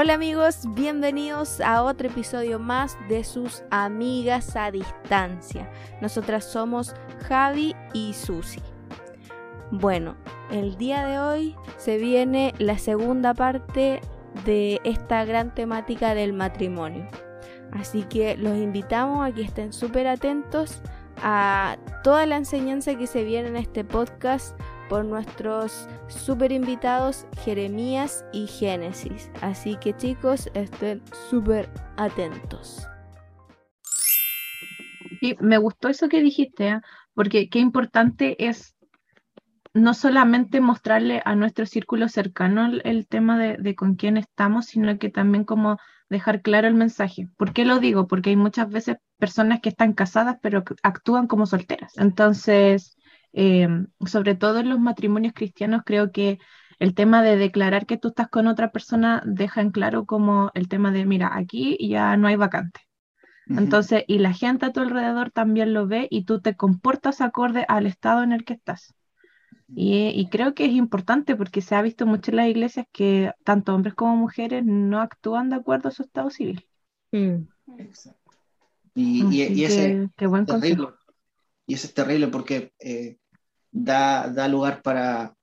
Hola amigos, bienvenidos a otro episodio más de sus amigas a distancia. Nosotras somos Javi y Susi. Bueno, el día de hoy se viene la segunda parte de esta gran temática del matrimonio. Así que los invitamos a que estén súper atentos a toda la enseñanza que se viene en este podcast por nuestros super invitados Jeremías y Génesis. Así que chicos, estén súper atentos. Y me gustó eso que dijiste, ¿eh? porque qué importante es no solamente mostrarle a nuestro círculo cercano el, tema de, con quién estamos, sino que también como dejar claro el mensaje. ¿Por qué lo digo? Porque hay muchas veces personas que están casadas pero actúan como solteras. Entonces, em, sobre todo en los matrimonios cristianos, creo que el tema de declarar que tú estás con otra persona deja en claro como el tema de, mira, aquí ya no hay vacante. Entonces, y la gente a tu alrededor también lo ve y tú te comportas acorde al estado en el que estás. Y, creo que es importante porque se ha visto mucho en las iglesias que tanto hombres como mujeres no actúan de acuerdo a su estado civil. Mm. Y, y, ese es terrible. Y eso es terrible porque eh, da, da, lugar para,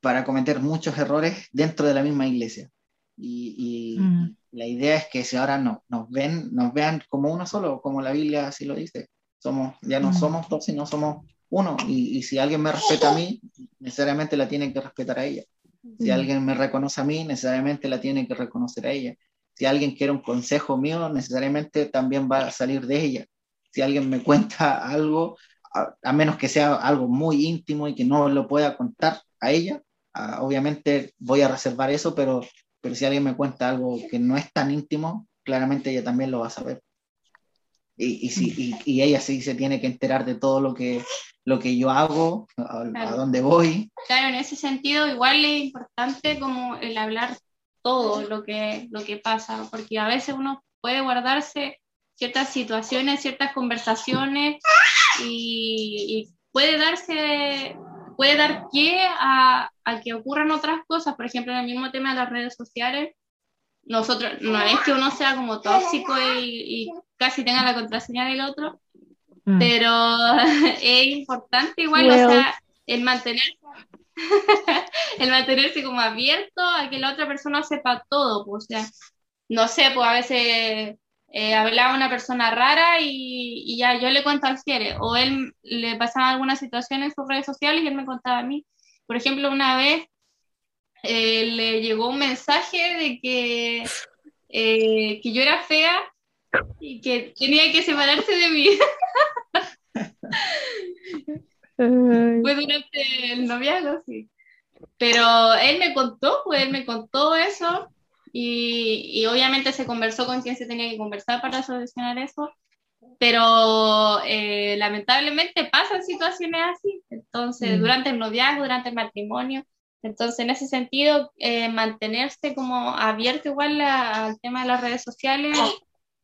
para cometer muchos errores dentro de la misma iglesia. Y, mm. la idea es que si ahora no, nos, ven, nos vean como uno solo, como la Biblia así lo dice. Somos, ya no mm. somos dos, sino somos uno, y, si alguien me respeta a mí, necesariamente la tiene que respetar a ella. Si alguien me reconoce a mí, necesariamente la tiene que reconocer a ella. Si alguien quiere un consejo mío, necesariamente también va a salir de ella. Si alguien me cuenta algo, a, menos que sea algo muy íntimo y que no lo pueda contar a ella, obviamente voy a reservar eso, pero, pero si alguien me cuenta algo que no es tan íntimo, claramente ella también lo va a saber. Y, y, si, y, ella sí se tiene que enterar de todo lo que, lo que yo hago, a, dónde voy. Claro, en ese sentido igual es importante como el hablar todo lo que, lo que pasa, porque a veces uno puede guardarse ciertas situaciones, ciertas conversaciones y, puede darse, puede dar pie a, a, que ocurran otras cosas, por ejemplo, en el mismo tema de las redes sociales, nosotros, no es que uno sea como tóxico y, y casi tenga la contraseña del otro, Mm. Pero es importante igual, o sea, el mantenerse, el mantenerse como abierto a que la otra persona sepa todo, pues, o sea, no sé, pues a veces eh, hablaba una persona rara y, ya yo le cuento al cierre, o él le pasaba alguna situación en sus redes sociales y él me contaba a mí. Por ejemplo, una vez eh, le llegó un mensaje de que, eh, que yo era fea y que tenía que separarse de mí. Fue durante el noviazgo, sí. Pero él me contó, pues él me contó eso y, y, obviamente se conversó con quien se tenía que conversar para solucionar eso, pero eh, lamentablemente pasan situaciones así, entonces mm. durante el noviazgo, durante el matrimonio, entonces en ese sentido eh, mantenerse como abierto igual al tema de las redes sociales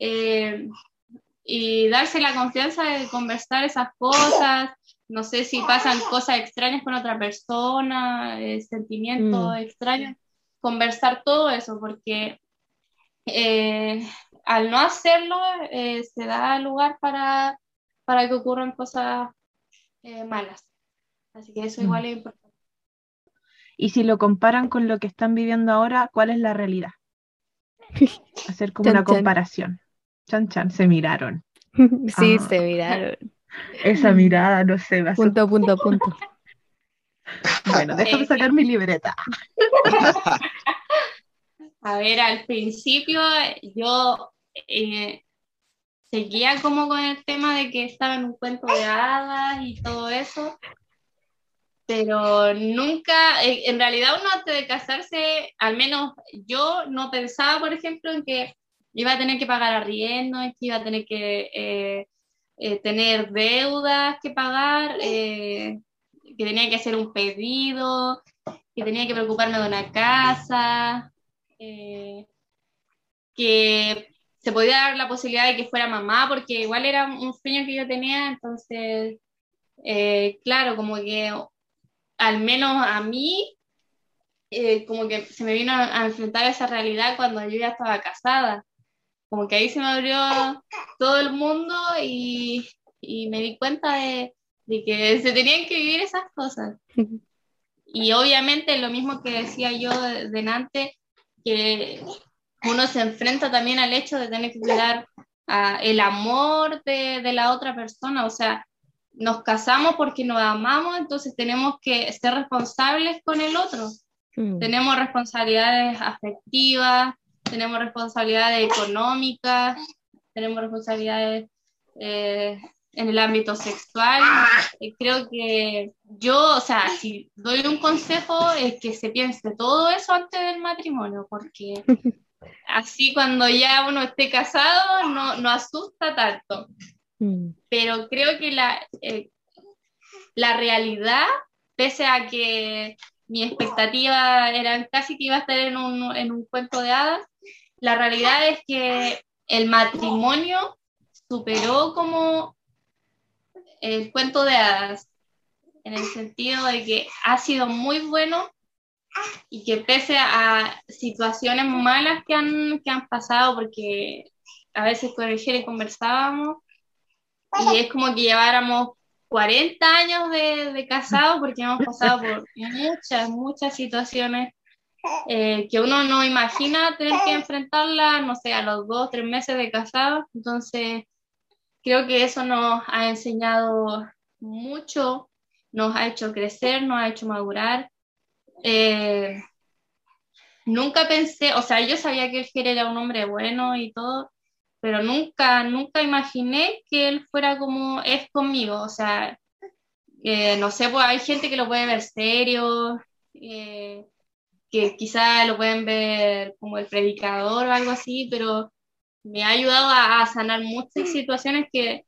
eh, y darse la confianza de conversar esas cosas, no sé si pasan cosas extrañas con otra persona, eh, sentimientos mm. extraños, conversar todo eso, porque eh, al no hacerlo eh, se da lugar para, para que ocurran cosas malas. Así que eso mm. igual es importante. Y si lo comparan con lo que están viviendo ahora, ¿cuál es la realidad? Hacer como una comparación. Chan Chan, se miraron. sí, ah. se miraron. Esa mirada, no sé. Punto, punto, punto. Bueno, déjame sacar mi libreta. A ver, al principio yo eh, seguía como con el tema de que estaba en un cuento de hadas y todo eso, pero nunca, en realidad uno antes de casarse, al menos yo no pensaba, por ejemplo, en que iba a tener que pagar arriendo, que iba a tener que eh, eh, tener deudas que pagar, eh, que tenía que hacer un pedido, que tenía que preocuparme de una casa, que se podía dar la posibilidad de que fuera mamá, porque igual era un sueño que yo tenía, entonces, claro, como que al menos a mí eh, como que se me vino a, enfrentar esa realidad cuando yo ya estaba casada. Como que ahí se me abrió todo el mundo y, y me di cuenta de, de, que se tenían que vivir esas cosas. Y obviamente lo mismo que decía yo delante, que uno se enfrenta también al hecho de tener que cuidar el amor de, de, la otra persona, o sea, nos casamos porque nos amamos, entonces tenemos que ser responsables con el otro. Mm. Tenemos responsabilidades afectivas, tenemos responsabilidades económicas, tenemos responsabilidades eh, en el ámbito sexual. Eh, creo que yo, o sea, si doy un consejo es que se piense todo eso antes del matrimonio, porque así cuando ya uno esté casado no, no asusta tanto. Mm. Pero creo que la, eh, la realidad, pese a que mi expectativa era casi que iba a estar en un, en un cuento de hadas, la realidad es que el matrimonio superó como el cuento de hadas, en el sentido de que ha sido muy bueno y que pese a situaciones malas que han, que han pasado, porque a veces con el Jere conversábamos, y es como que lleváramos 40 años de, de casado, porque hemos pasado por muchas, muchas situaciones eh, que uno no imagina tener que enfrentarlas, no sé, a los dos, tres meses de casado. Entonces, creo que eso nos ha enseñado mucho, nos ha hecho crecer, nos ha hecho madurar. Eh, nunca pensé, o sea, yo sabía que él era un hombre bueno y todo, pero nunca, nunca imaginé que él fuera como es conmigo, o sea, eh, no sé, pues hay gente que lo puede ver serio, eh, que quizá lo pueden ver como el predicador o algo así, pero me ha ayudado a, sanar muchas situaciones que,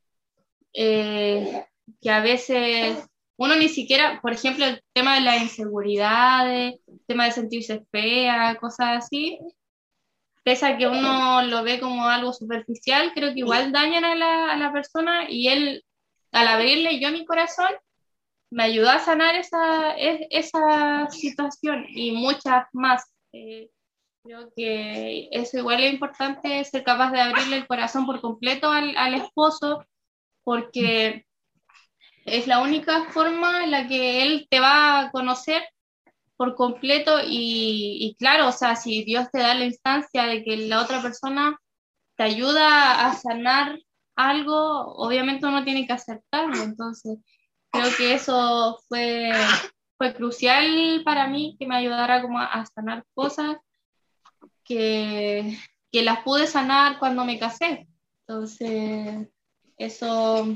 eh, que a veces uno ni siquiera, por ejemplo, el tema de la inseguridad, el tema de sentirse fea, cosas así, pese a que uno lo ve como algo superficial, creo que igual dañan a la, a la persona y él, al abrirle yo mi corazón, me ayudó a sanar esa, esa situación y muchas más. Eh, creo que eso igual es importante, ser capaz de abrirle el corazón por completo al, al esposo, porque es la única forma en la que él te va a conocer por completo y, y, claro, o sea, si Dios te da la instancia de que la otra persona te ayuda a sanar algo, obviamente uno tiene que aceptarlo. Entonces, creo que eso fue, fue crucial para mí, que me ayudara como a, sanar cosas que, que las pude sanar cuando me casé. Entonces, eso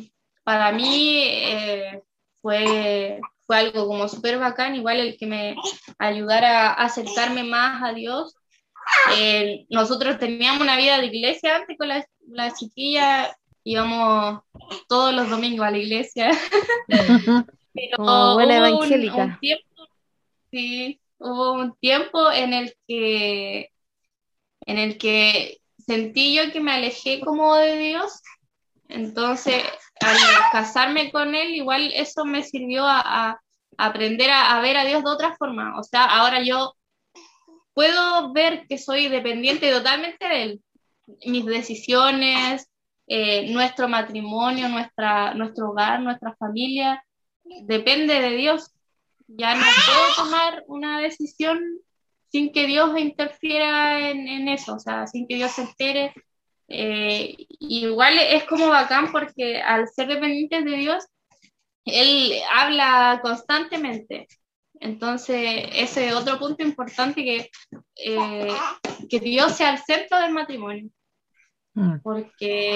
para mí eh, fue fue algo como súper bacán, igual el que me ayudara a acercarme más a Dios. Eh, nosotros teníamos una vida de iglesia antes con la, la chiquilla, íbamos todos los domingos a la iglesia. Pero buena evangélica. Un, tiempo, sí, hubo un tiempo en el que en el que sentí yo que me alejé como de Dios. Entonces, al casarme con él, igual eso me sirvió a, aprender a, ver a Dios de otra forma. O sea, ahora yo puedo ver que soy dependiente totalmente de él. Mis decisiones, eh, nuestro matrimonio, nuestra, nuestro hogar, nuestra familia, depende de Dios. Ya no puedo tomar una decisión sin que Dios interfiera en, en eso, o sea, sin que Dios se entere eh, igual es como bacán porque al ser dependientes de Dios, Él habla constantemente. Entonces, ese es otro punto importante que, eh, que Dios sea el centro del matrimonio. Mm. Porque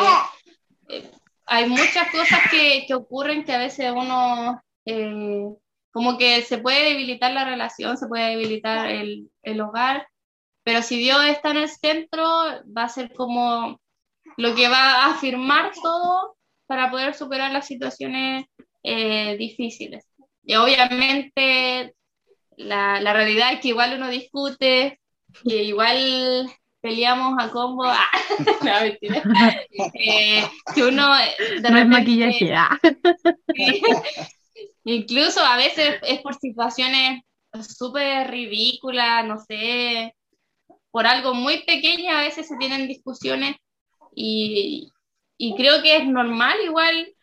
eh, hay muchas cosas que, que, ocurren que a veces uno, como que se puede debilitar la relación, se puede debilitar el, el hogar, pero si Dios está en el centro, va a ser como lo que va a afirmar todo para poder superar las situaciones eh, difíciles. Y obviamente la, la, realidad es que igual uno discute, que igual peleamos a combo, ah, eh, que uno de no es maquillaje. Ah. incluso a veces es por situaciones súper ridícula, no sé, por algo muy pequeño a veces se tienen discusiones y, y creo que es normal igual,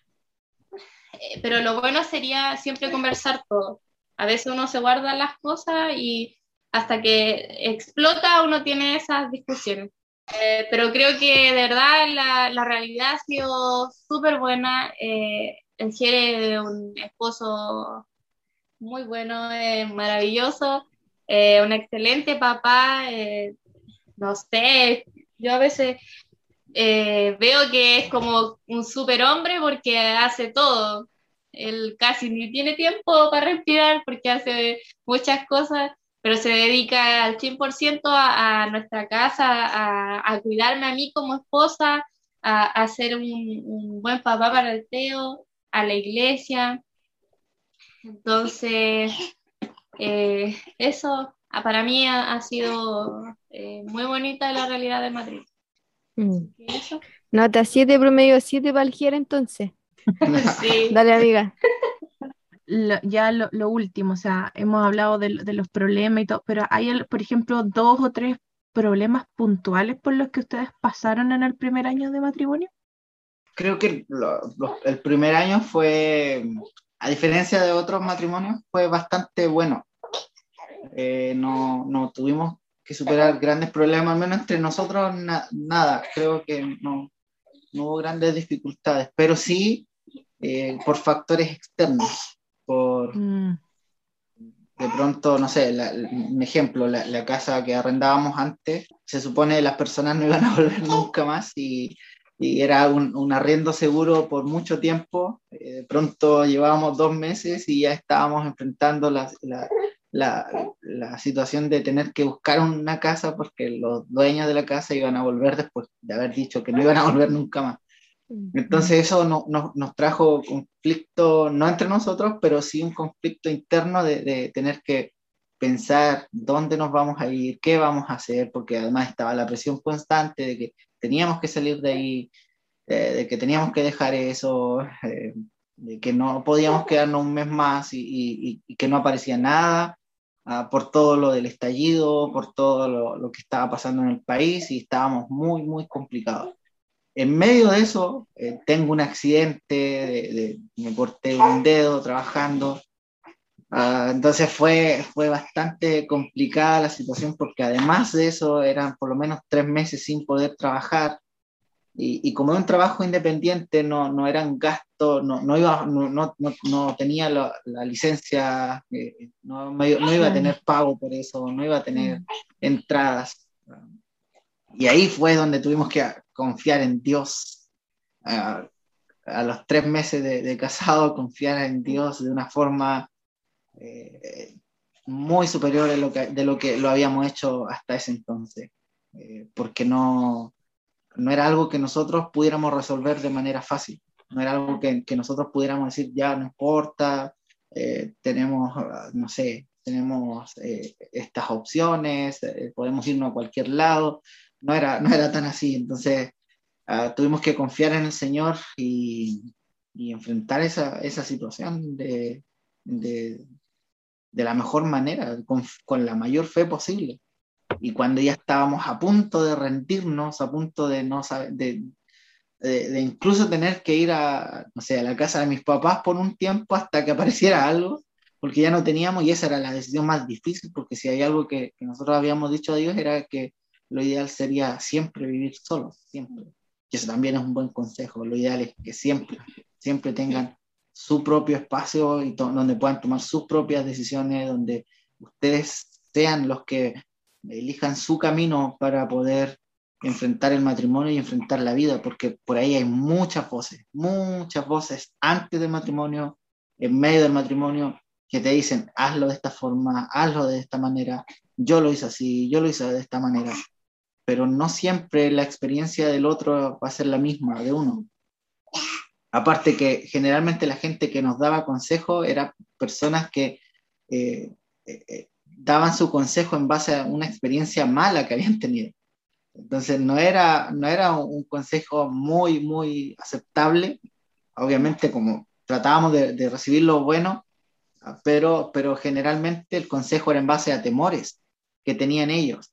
eh, pero lo bueno sería siempre conversar todo. A veces uno se guarda las cosas y hasta que explota uno tiene esas discusiones. Eh, pero creo que de verdad la, la realidad ha sido súper buena. Eh, de un esposo muy bueno, eh, maravilloso, eh, un excelente papá. no sé, yo a veces veo que es como un superhombre porque hace todo. Él casi ni tiene tiempo para respirar porque hace muchas cosas pero se dedica al 100% a, a, nuestra casa, a, a, cuidarme a mí como esposa, a, a ser un, un, buen papá para el Teo, a la iglesia. Entonces, eh, eso para mí ha, sido eh, muy bonita la realidad de Madrid. Mm. Nota 7 promedio 7 para el entonces. sí. Dale, amiga ya lo, último, o sea, hemos hablado de, los problemas y todo, pero hay, por ejemplo, dos o tres problemas puntuales por los que ustedes pasaron en el primer año de matrimonio. Creo que el primer año fue, a diferencia de otros matrimonios, fue bastante bueno. Eh, no, no, tuvimos que superar grandes problemas, al menos entre nosotros nada, creo que no, no, hubo grandes dificultades, pero sí eh, por factores externos por mm. de pronto, no sé, un ejemplo, la, casa que arrendábamos antes, se supone que las personas no iban a volver nunca más y, y era un, un, arriendo seguro por mucho tiempo. Eh, de pronto llevábamos dos meses y ya estábamos enfrentando la, la, la, situación de tener que buscar una casa porque los dueños de la casa iban a volver después de haber dicho que no iban a volver nunca más. Entonces eso no, nos trajo conflicto, no entre nosotros, pero sí un conflicto interno de, de, tener que pensar dónde nos vamos a ir, qué vamos a hacer, porque además estaba la presión constante de que teníamos que salir de ahí, eh, de que teníamos que dejar eso, eh, de que no podíamos quedarnos un mes más y, que no aparecía nada. Uh, por todo lo del estallido, por todo lo, lo, que estaba pasando en el país y estábamos muy, muy complicados en medio de eso, eh, tengo un accidente, de, me corté un dedo trabajando. Uh, entonces fue, fue bastante complicada la situación porque además de eso eran por lo menos tres meses sin poder trabajar. Y, y como era un trabajo independiente, no, no eran gastos, no, no, iba, no, no, no tenía la, la licencia, eh, no, no iba a tener pago por eso, no iba a tener entradas. Y ahí fue donde tuvimos que confiar en Dios. a los tres meses de, casado, confiar en Dios de una forma eh, muy superior de lo, que, de lo que lo habíamos hecho hasta ese entonces. Eh, porque no, no era algo que nosotros pudiéramos resolver de manera fácil. No era algo que, que nosotros pudiéramos decir, ya no importa, eh, tenemos, no sé, tenemos estas opciones, podemos irnos a cualquier lado no era, no era tan así. Entonces uh, tuvimos que confiar en el Señor y, y enfrentar esa, esa situación de, de, de, la mejor manera, con, con, la mayor fe posible. Y cuando ya estábamos a punto de rendirnos, a punto de no saber, de, de, incluso tener que ir a, no sé, a la casa de mis papás por un tiempo hasta que apareciera algo, porque ya no teníamos, y esa era la decisión más difícil, porque si hay algo que, que nosotros habíamos dicho a Dios era que lo ideal sería siempre vivir solos, siempre. Y eso también es un buen consejo. Lo ideal es que siempre, siempre tengan su propio espacio y donde puedan tomar sus propias decisiones, donde ustedes sean los que elijan su camino para poder enfrentar el matrimonio y enfrentar la vida, porque por ahí hay muchas voces, muchas voces antes del matrimonio, en medio del matrimonio, que te dicen, hazlo de esta forma, hazlo de esta manera, yo lo hice así, yo lo hice de esta manera pero no siempre la experiencia del otro va a ser la misma de uno. Aparte que generalmente la gente que nos daba consejo eran personas que eh, eh, daban su consejo en base a una experiencia mala que habían tenido. Entonces no era, no era un consejo muy, muy aceptable. Obviamente como tratábamos de, de recibir lo bueno, pero, pero generalmente el consejo era en base a temores que tenían ellos.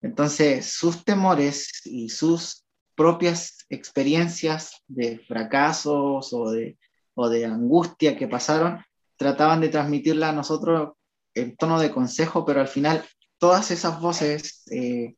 Entonces, sus temores y sus propias experiencias de fracasos o de, o de angustia que pasaron, trataban de transmitirla a nosotros en tono de consejo, pero al final todas esas voces eh,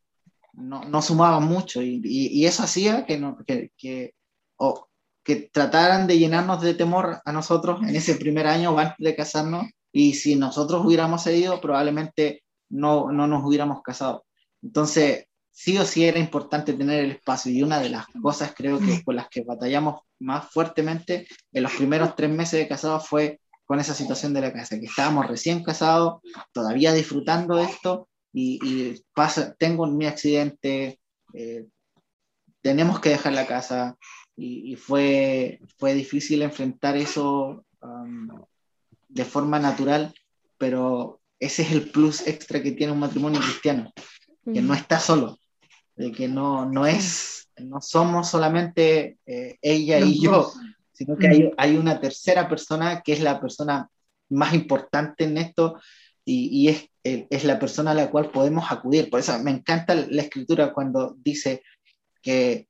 no, no, sumaban mucho y, y, eso hacía que, no, que, que, o, que trataran de llenarnos de temor a nosotros en ese primer año antes de casarnos y si nosotros hubiéramos cedido probablemente no, no nos hubiéramos casado. Entonces, sí o sí era importante tener el espacio y una de las cosas creo que con las que batallamos más fuertemente en los primeros tres meses de casados fue con esa situación de la casa, que estábamos recién casados, todavía disfrutando de esto y, pasa, tengo mi accidente, eh, tenemos que dejar la casa y, fue, fue difícil enfrentar eso um, de forma natural, pero ese es el plus extra que tiene un matrimonio cristiano, que no está solo, de que no, no es, no somos solamente eh, ella y yo, sino que hay, hay, una tercera persona que es la persona más importante en esto y, y es, es, la persona a la cual podemos acudir. Por eso me encanta la escritura cuando dice que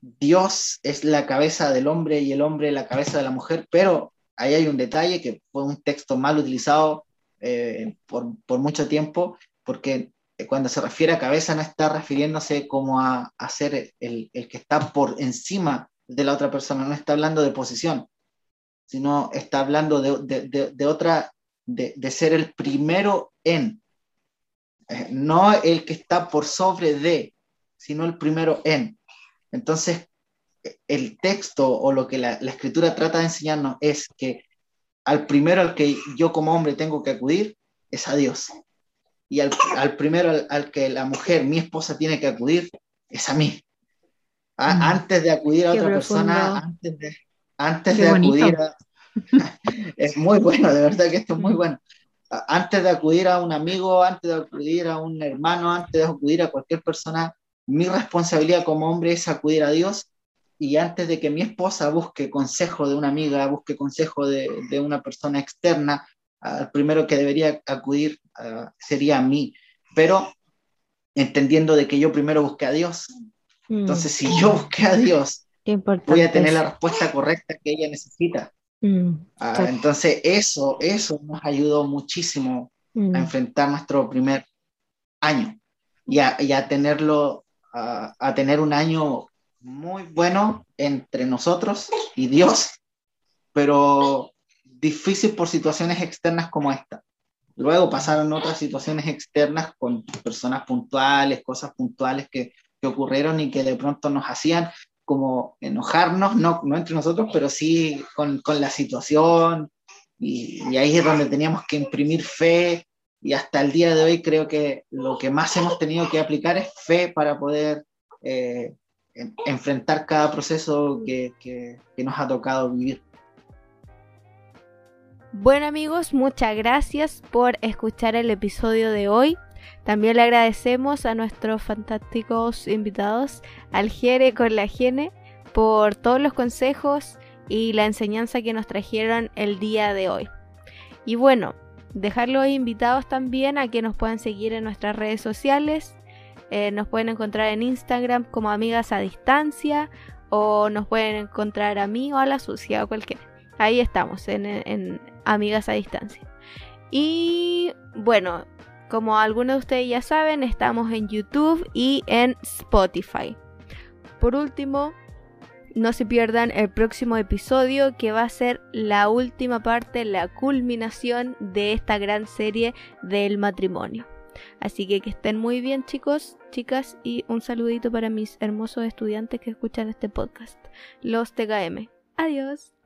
Dios es la cabeza del hombre y el hombre la cabeza de la mujer, pero ahí hay un detalle que fue un texto mal utilizado eh, por, por, mucho tiempo, porque cuando se refiere a cabeza no está refiriéndose como a, a ser el, el, que está por encima de la otra persona, no está hablando de posición, sino está hablando de, de, de otra, de, ser el primero en, eh, no el que está por sobre de, sino el primero en. Entonces, el texto o lo que la, la, escritura trata de enseñarnos es que al primero al que yo como hombre tengo que acudir es a Dios. Y al, al primero al, que la mujer, mi esposa, tiene que acudir es a mí. Mm. Antes de acudir a otra persona, antes de, antes de acudir a... es muy bueno, de verdad que esto es muy bueno. Antes de acudir a un amigo, antes de acudir a un hermano, antes de acudir a cualquier persona, mi responsabilidad como hombre es acudir a Dios y antes de que mi esposa busque consejo de una amiga, busque consejo de, de una persona externa, al primero que debería acudir uh, sería a mí, pero entendiendo de que yo primero busqué a Dios. Mm. Entonces, si yo busqué a Dios, voy a tener la respuesta correcta que ella necesita. Mm. Uh, entonces, eso, eso nos ayudó muchísimo mm. a enfrentar nuestro primer año y a, y a tenerlo a, tener un año muy bueno entre nosotros y Dios, pero difícil por situaciones externas como esta. Luego pasaron otras situaciones externas con personas puntuales, cosas puntuales que, ocurrieron y que de pronto nos hacían como enojarnos, no, entre nosotros, pero sí con, la situación. Y, ahí es donde teníamos que imprimir fe y hasta el día de hoy creo que lo que más hemos tenido que aplicar es fe para poder eh, enfrentar cada proceso que, que nos ha tocado vivir. Bueno amigos, muchas gracias por escuchar el episodio de hoy. También le agradecemos a nuestros fantásticos invitados, al Jere con la Gene, por todos los consejos y la enseñanza que nos trajeron el día de hoy. Y bueno, dejarlos invitados también a que nos puedan seguir en nuestras redes sociales. Eh, nos pueden encontrar en Instagram como amigas a distancia o nos pueden encontrar a mí o a la sucia o cualquiera. Ahí estamos, en, amigas a distancia. Y bueno, como algunos de ustedes ya saben, estamos en YouTube y en Spotify. Por último, no se pierdan el próximo episodio que va a ser la última parte, la culminación de esta gran serie del matrimonio. Así que que estén muy bien chicos, chicas y un saludito para mis hermosos estudiantes que escuchan este podcast. Los TKM. Adiós.